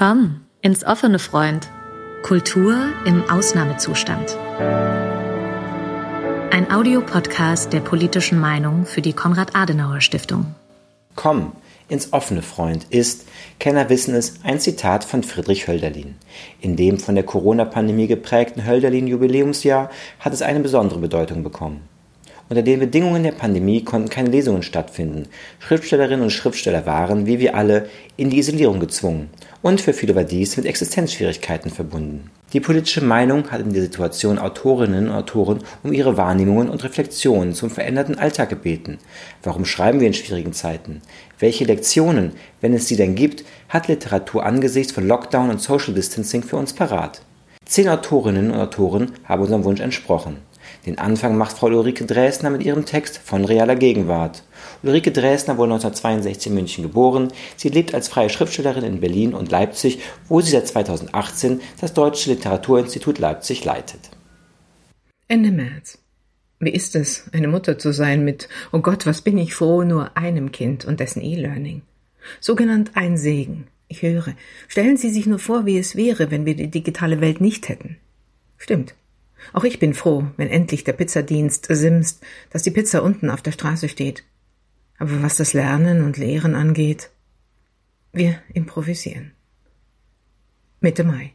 Komm ins offene Freund. Kultur im Ausnahmezustand. Ein Audiopodcast der politischen Meinung für die Konrad-Adenauer-Stiftung. Komm ins offene Freund ist, Kenner wissen es, ein Zitat von Friedrich Hölderlin. In dem von der Corona-Pandemie geprägten Hölderlin-Jubiläumsjahr hat es eine besondere Bedeutung bekommen. Unter den Bedingungen der Pandemie konnten keine Lesungen stattfinden. Schriftstellerinnen und Schriftsteller waren, wie wir alle, in die Isolierung gezwungen. Und für viele war dies mit Existenzschwierigkeiten verbunden. Die politische Meinung hat in der Situation Autorinnen und Autoren um ihre Wahrnehmungen und Reflexionen zum veränderten Alltag gebeten. Warum schreiben wir in schwierigen Zeiten? Welche Lektionen, wenn es sie denn gibt, hat Literatur angesichts von Lockdown und Social Distancing für uns parat? Zehn Autorinnen und Autoren haben unserem Wunsch entsprochen. Den Anfang macht Frau Ulrike Dresdner mit ihrem Text von realer Gegenwart. Ulrike Dresdner wurde 1962 in München geboren. Sie lebt als freie Schriftstellerin in Berlin und Leipzig, wo sie seit 2018 das Deutsche Literaturinstitut Leipzig leitet. Ende März. Wie ist es, eine Mutter zu sein mit, oh Gott, was bin ich froh, nur einem Kind und dessen E-Learning? Sogenannt ein Segen. Ich höre. Stellen Sie sich nur vor, wie es wäre, wenn wir die digitale Welt nicht hätten. Stimmt. Auch ich bin froh, wenn endlich der Pizzadienst simst, dass die Pizza unten auf der Straße steht. Aber was das Lernen und Lehren angeht, wir improvisieren. Mitte Mai.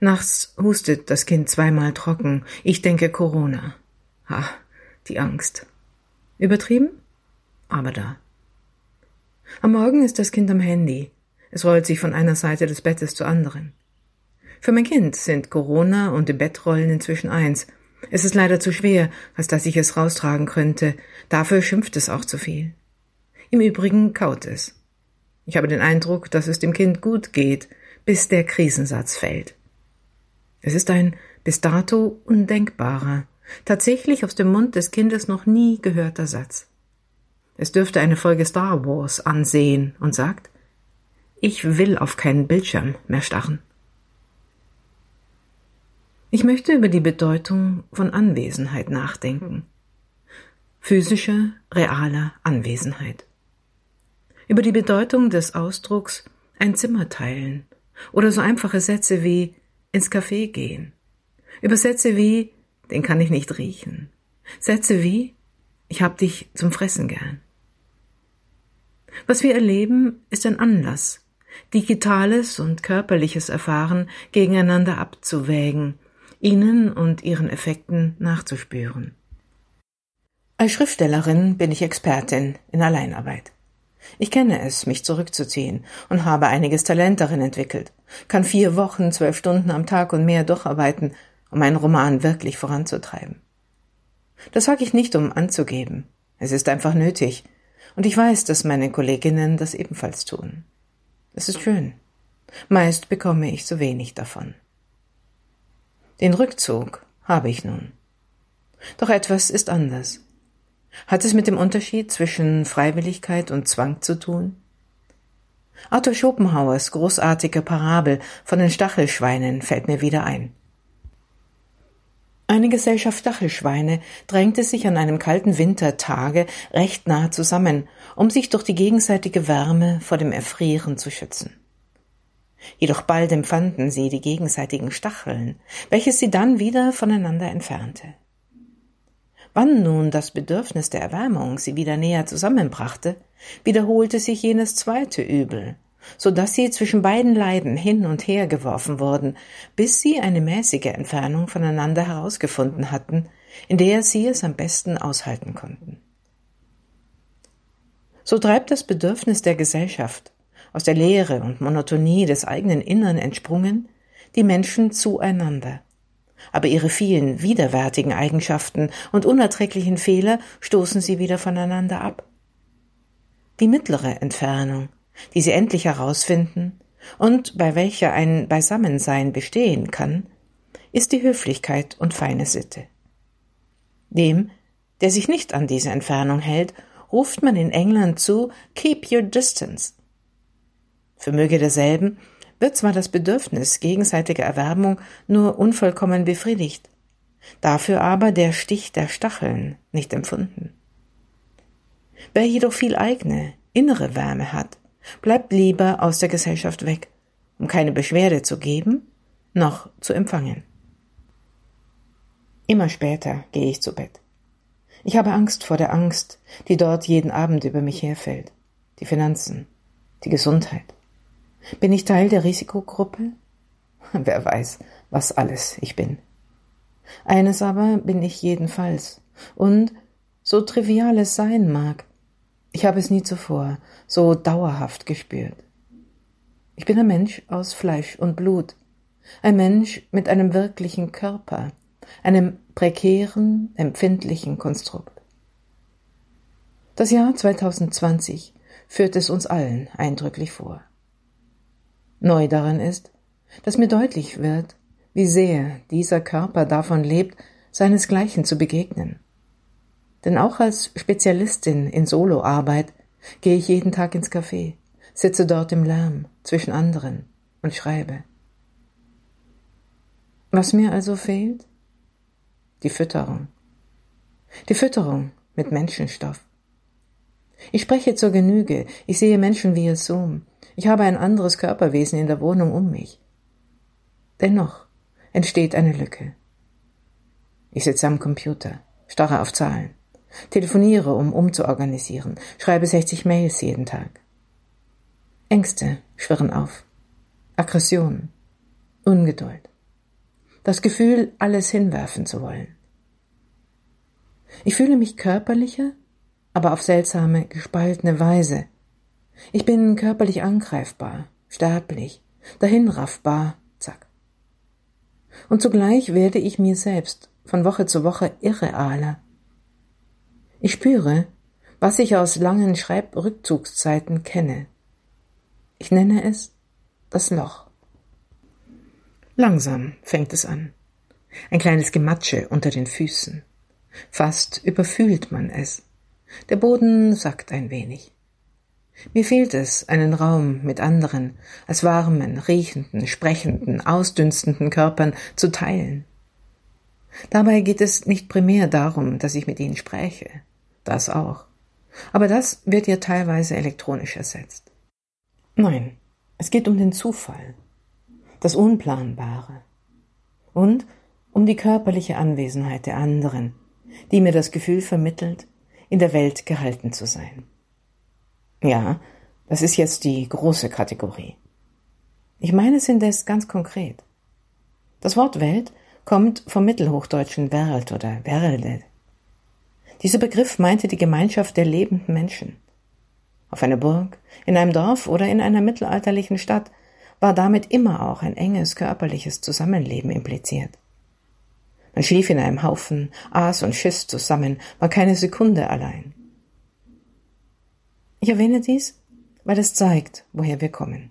Nachts hustet das Kind zweimal trocken. Ich denke Corona. Ha, die Angst. Übertrieben? Aber da. Am Morgen ist das Kind am Handy. Es rollt sich von einer Seite des Bettes zur anderen. Für mein Kind sind Corona und im Bettrollen inzwischen eins. Es ist leider zu schwer, als dass ich es raustragen könnte. Dafür schimpft es auch zu viel. Im Übrigen kaut es. Ich habe den Eindruck, dass es dem Kind gut geht, bis der Krisensatz fällt. Es ist ein bis dato undenkbarer, tatsächlich aus dem Mund des Kindes noch nie gehörter Satz. Es dürfte eine Folge Star Wars ansehen und sagt, ich will auf keinen Bildschirm mehr starren. Ich möchte über die Bedeutung von Anwesenheit nachdenken. Physische, reale Anwesenheit. Über die Bedeutung des Ausdrucks ein Zimmer teilen oder so einfache Sätze wie ins Café gehen. Über Sätze wie den kann ich nicht riechen. Sätze wie ich hab dich zum Fressen gern. Was wir erleben, ist ein Anlass, digitales und körperliches Erfahren gegeneinander abzuwägen ihnen und ihren Effekten nachzuspüren. Als Schriftstellerin bin ich Expertin in Alleinarbeit. Ich kenne es, mich zurückzuziehen und habe einiges Talent darin entwickelt, kann vier Wochen, zwölf Stunden am Tag und mehr durcharbeiten, um einen Roman wirklich voranzutreiben. Das sage ich nicht, um anzugeben. Es ist einfach nötig. Und ich weiß, dass meine Kolleginnen das ebenfalls tun. Es ist schön. Meist bekomme ich so wenig davon. Den Rückzug habe ich nun. Doch etwas ist anders. Hat es mit dem Unterschied zwischen Freiwilligkeit und Zwang zu tun? Arthur Schopenhauers großartige Parabel von den Stachelschweinen fällt mir wieder ein. Eine Gesellschaft Stachelschweine drängte sich an einem kalten Wintertage recht nah zusammen, um sich durch die gegenseitige Wärme vor dem Erfrieren zu schützen. Jedoch bald empfanden sie die gegenseitigen Stacheln, welches sie dann wieder voneinander entfernte. Wann nun das Bedürfnis der Erwärmung sie wieder näher zusammenbrachte, wiederholte sich jenes zweite Übel, so dass sie zwischen beiden Leiben hin und her geworfen wurden, bis sie eine mäßige Entfernung voneinander herausgefunden hatten, in der sie es am besten aushalten konnten. So treibt das Bedürfnis der Gesellschaft, aus der Leere und Monotonie des eigenen Innern entsprungen, die Menschen zueinander. Aber ihre vielen widerwärtigen Eigenschaften und unerträglichen Fehler stoßen sie wieder voneinander ab. Die mittlere Entfernung, die sie endlich herausfinden und bei welcher ein Beisammensein bestehen kann, ist die Höflichkeit und feine Sitte. Dem, der sich nicht an diese Entfernung hält, ruft man in England zu Keep your distance. Vermöge derselben wird zwar das Bedürfnis gegenseitiger Erwärmung nur unvollkommen befriedigt, dafür aber der Stich der Stacheln nicht empfunden. Wer jedoch viel eigene, innere Wärme hat, bleibt lieber aus der Gesellschaft weg, um keine Beschwerde zu geben, noch zu empfangen. Immer später gehe ich zu Bett. Ich habe Angst vor der Angst, die dort jeden Abend über mich herfällt. Die Finanzen, die Gesundheit. Bin ich Teil der Risikogruppe? Wer weiß, was alles ich bin. Eines aber bin ich jedenfalls. Und, so trivial es sein mag, ich habe es nie zuvor so dauerhaft gespürt. Ich bin ein Mensch aus Fleisch und Blut, ein Mensch mit einem wirklichen Körper, einem prekären, empfindlichen Konstrukt. Das Jahr 2020 führt es uns allen eindrücklich vor. Neu daran ist, dass mir deutlich wird, wie sehr dieser Körper davon lebt, seinesgleichen zu begegnen. Denn auch als Spezialistin in Soloarbeit gehe ich jeden Tag ins Café, sitze dort im Lärm zwischen anderen und schreibe. Was mir also fehlt? Die Fütterung. Die Fütterung mit Menschenstoff. Ich spreche zur Genüge, ich sehe Menschen via Zoom, ich habe ein anderes Körperwesen in der Wohnung um mich. Dennoch entsteht eine Lücke. Ich sitze am Computer, starre auf Zahlen, telefoniere, um umzuorganisieren, schreibe 60 Mails jeden Tag. Ängste schwirren auf, Aggression, Ungeduld das Gefühl, alles hinwerfen zu wollen. Ich fühle mich körperlicher, aber auf seltsame, gespaltene Weise. Ich bin körperlich angreifbar, sterblich, dahinraffbar, zack. Und zugleich werde ich mir selbst von Woche zu Woche irrealer. Ich spüre, was ich aus langen Schreibrückzugszeiten kenne. Ich nenne es das Loch. Langsam fängt es an. Ein kleines Gematsche unter den Füßen. Fast überfühlt man es. Der Boden sackt ein wenig. Mir fehlt es, einen Raum mit anderen, als warmen, riechenden, sprechenden, ausdünstenden Körpern zu teilen. Dabei geht es nicht primär darum, dass ich mit ihnen spreche. Das auch. Aber das wird ja teilweise elektronisch ersetzt. Nein, es geht um den Zufall, das Unplanbare und um die körperliche Anwesenheit der anderen, die mir das Gefühl vermittelt, in der Welt gehalten zu sein. Ja, das ist jetzt die große Kategorie. Ich meine es indes ganz konkret. Das Wort Welt kommt vom mittelhochdeutschen Welt oder Werde. Dieser Begriff meinte die Gemeinschaft der lebenden Menschen. Auf einer Burg, in einem Dorf oder in einer mittelalterlichen Stadt war damit immer auch ein enges körperliches Zusammenleben impliziert. Man schlief in einem Haufen, aß und schiss zusammen, war keine Sekunde allein. Ich erwähne dies, weil es zeigt, woher wir kommen.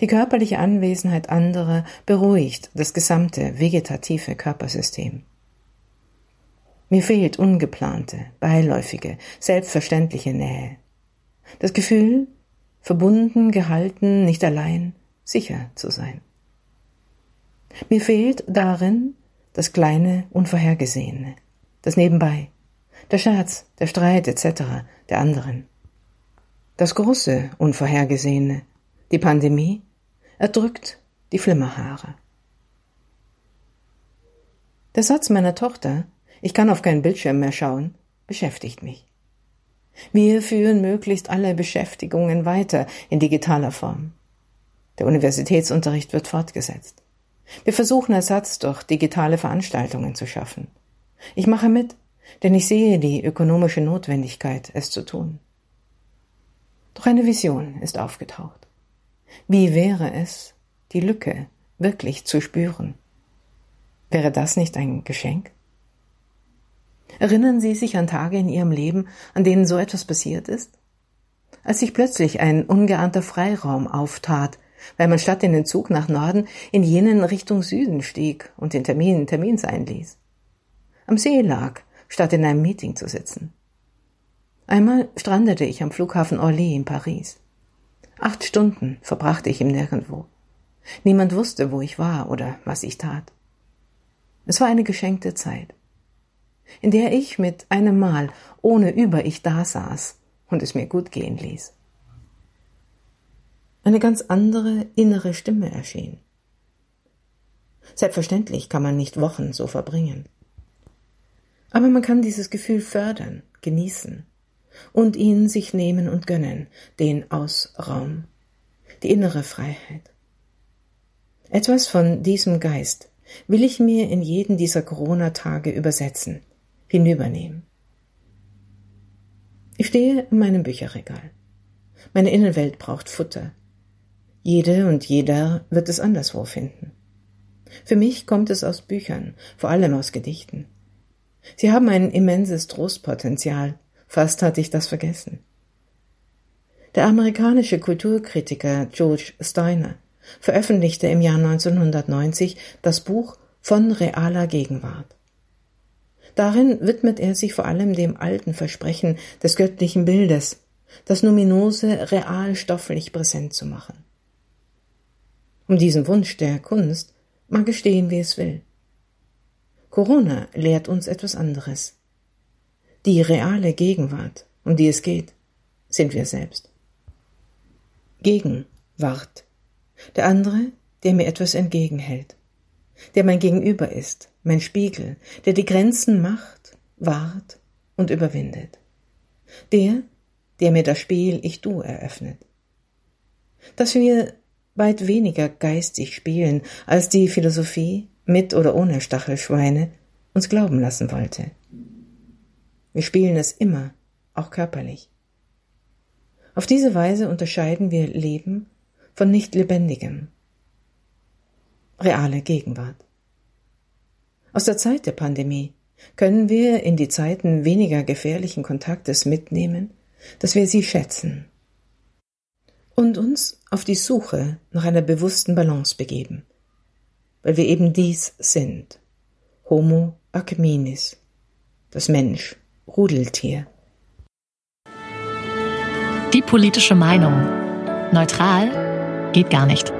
Die körperliche Anwesenheit anderer beruhigt das gesamte vegetative Körpersystem. Mir fehlt ungeplante, beiläufige, selbstverständliche Nähe. Das Gefühl, verbunden, gehalten, nicht allein, sicher zu sein. Mir fehlt darin das kleine Unvorhergesehene, das Nebenbei, der Scherz, der Streit etc. der anderen. Das große Unvorhergesehene, die Pandemie, erdrückt die Flimmerhaare. Der Satz meiner Tochter, ich kann auf keinen Bildschirm mehr schauen, beschäftigt mich. Wir führen möglichst alle Beschäftigungen weiter in digitaler Form. Der Universitätsunterricht wird fortgesetzt. Wir versuchen Ersatz durch digitale Veranstaltungen zu schaffen. Ich mache mit, denn ich sehe die ökonomische Notwendigkeit, es zu tun. Doch eine Vision ist aufgetaucht. Wie wäre es, die Lücke wirklich zu spüren? Wäre das nicht ein Geschenk? Erinnern Sie sich an Tage in Ihrem Leben, an denen so etwas passiert ist? Als sich plötzlich ein ungeahnter Freiraum auftat, weil man statt in den Zug nach Norden in jenen Richtung Süden stieg und den Termin Termins einließ. Am See lag, statt in einem Meeting zu sitzen. Einmal strandete ich am Flughafen Orly in Paris. Acht Stunden verbrachte ich im Nirgendwo. Niemand wusste, wo ich war oder was ich tat. Es war eine geschenkte Zeit in der ich mit einem Mal ohne Über-Ich dasaß und es mir gut gehen ließ. Eine ganz andere innere Stimme erschien. Selbstverständlich kann man nicht Wochen so verbringen. Aber man kann dieses Gefühl fördern, genießen und ihn sich nehmen und gönnen, den Ausraum, die innere Freiheit. Etwas von diesem Geist will ich mir in jeden dieser Corona-Tage übersetzen, hinübernehmen. Ich stehe in meinem Bücherregal. Meine Innenwelt braucht Futter. Jede und jeder wird es anderswo finden. Für mich kommt es aus Büchern, vor allem aus Gedichten. Sie haben ein immenses Trostpotenzial, fast hatte ich das vergessen. Der amerikanische Kulturkritiker George Steiner veröffentlichte im Jahr 1990 das Buch Von realer Gegenwart. Darin widmet er sich vor allem dem alten Versprechen des göttlichen Bildes, das Numinose real stofflich präsent zu machen. Um diesen Wunsch der Kunst mag es stehen, wie es will. Corona lehrt uns etwas anderes. Die reale Gegenwart, um die es geht, sind wir selbst. Gegenwart. Der andere, der mir etwas entgegenhält. Der mein Gegenüber ist, mein Spiegel, der die Grenzen macht, wahrt und überwindet. Der, der mir das Spiel Ich-Du eröffnet. Dass wir weit weniger geistig spielen, als die Philosophie, mit oder ohne Stachelschweine, uns glauben lassen wollte. Wir spielen es immer, auch körperlich. Auf diese Weise unterscheiden wir Leben von nicht lebendigem. Reale Gegenwart. Aus der Zeit der Pandemie können wir in die Zeiten weniger gefährlichen Kontaktes mitnehmen, dass wir sie schätzen und uns auf die Suche nach einer bewussten Balance begeben, weil wir eben dies sind, Homo acminis, das Mensch, Rudeltier. Die politische Meinung. Neutral geht gar nicht.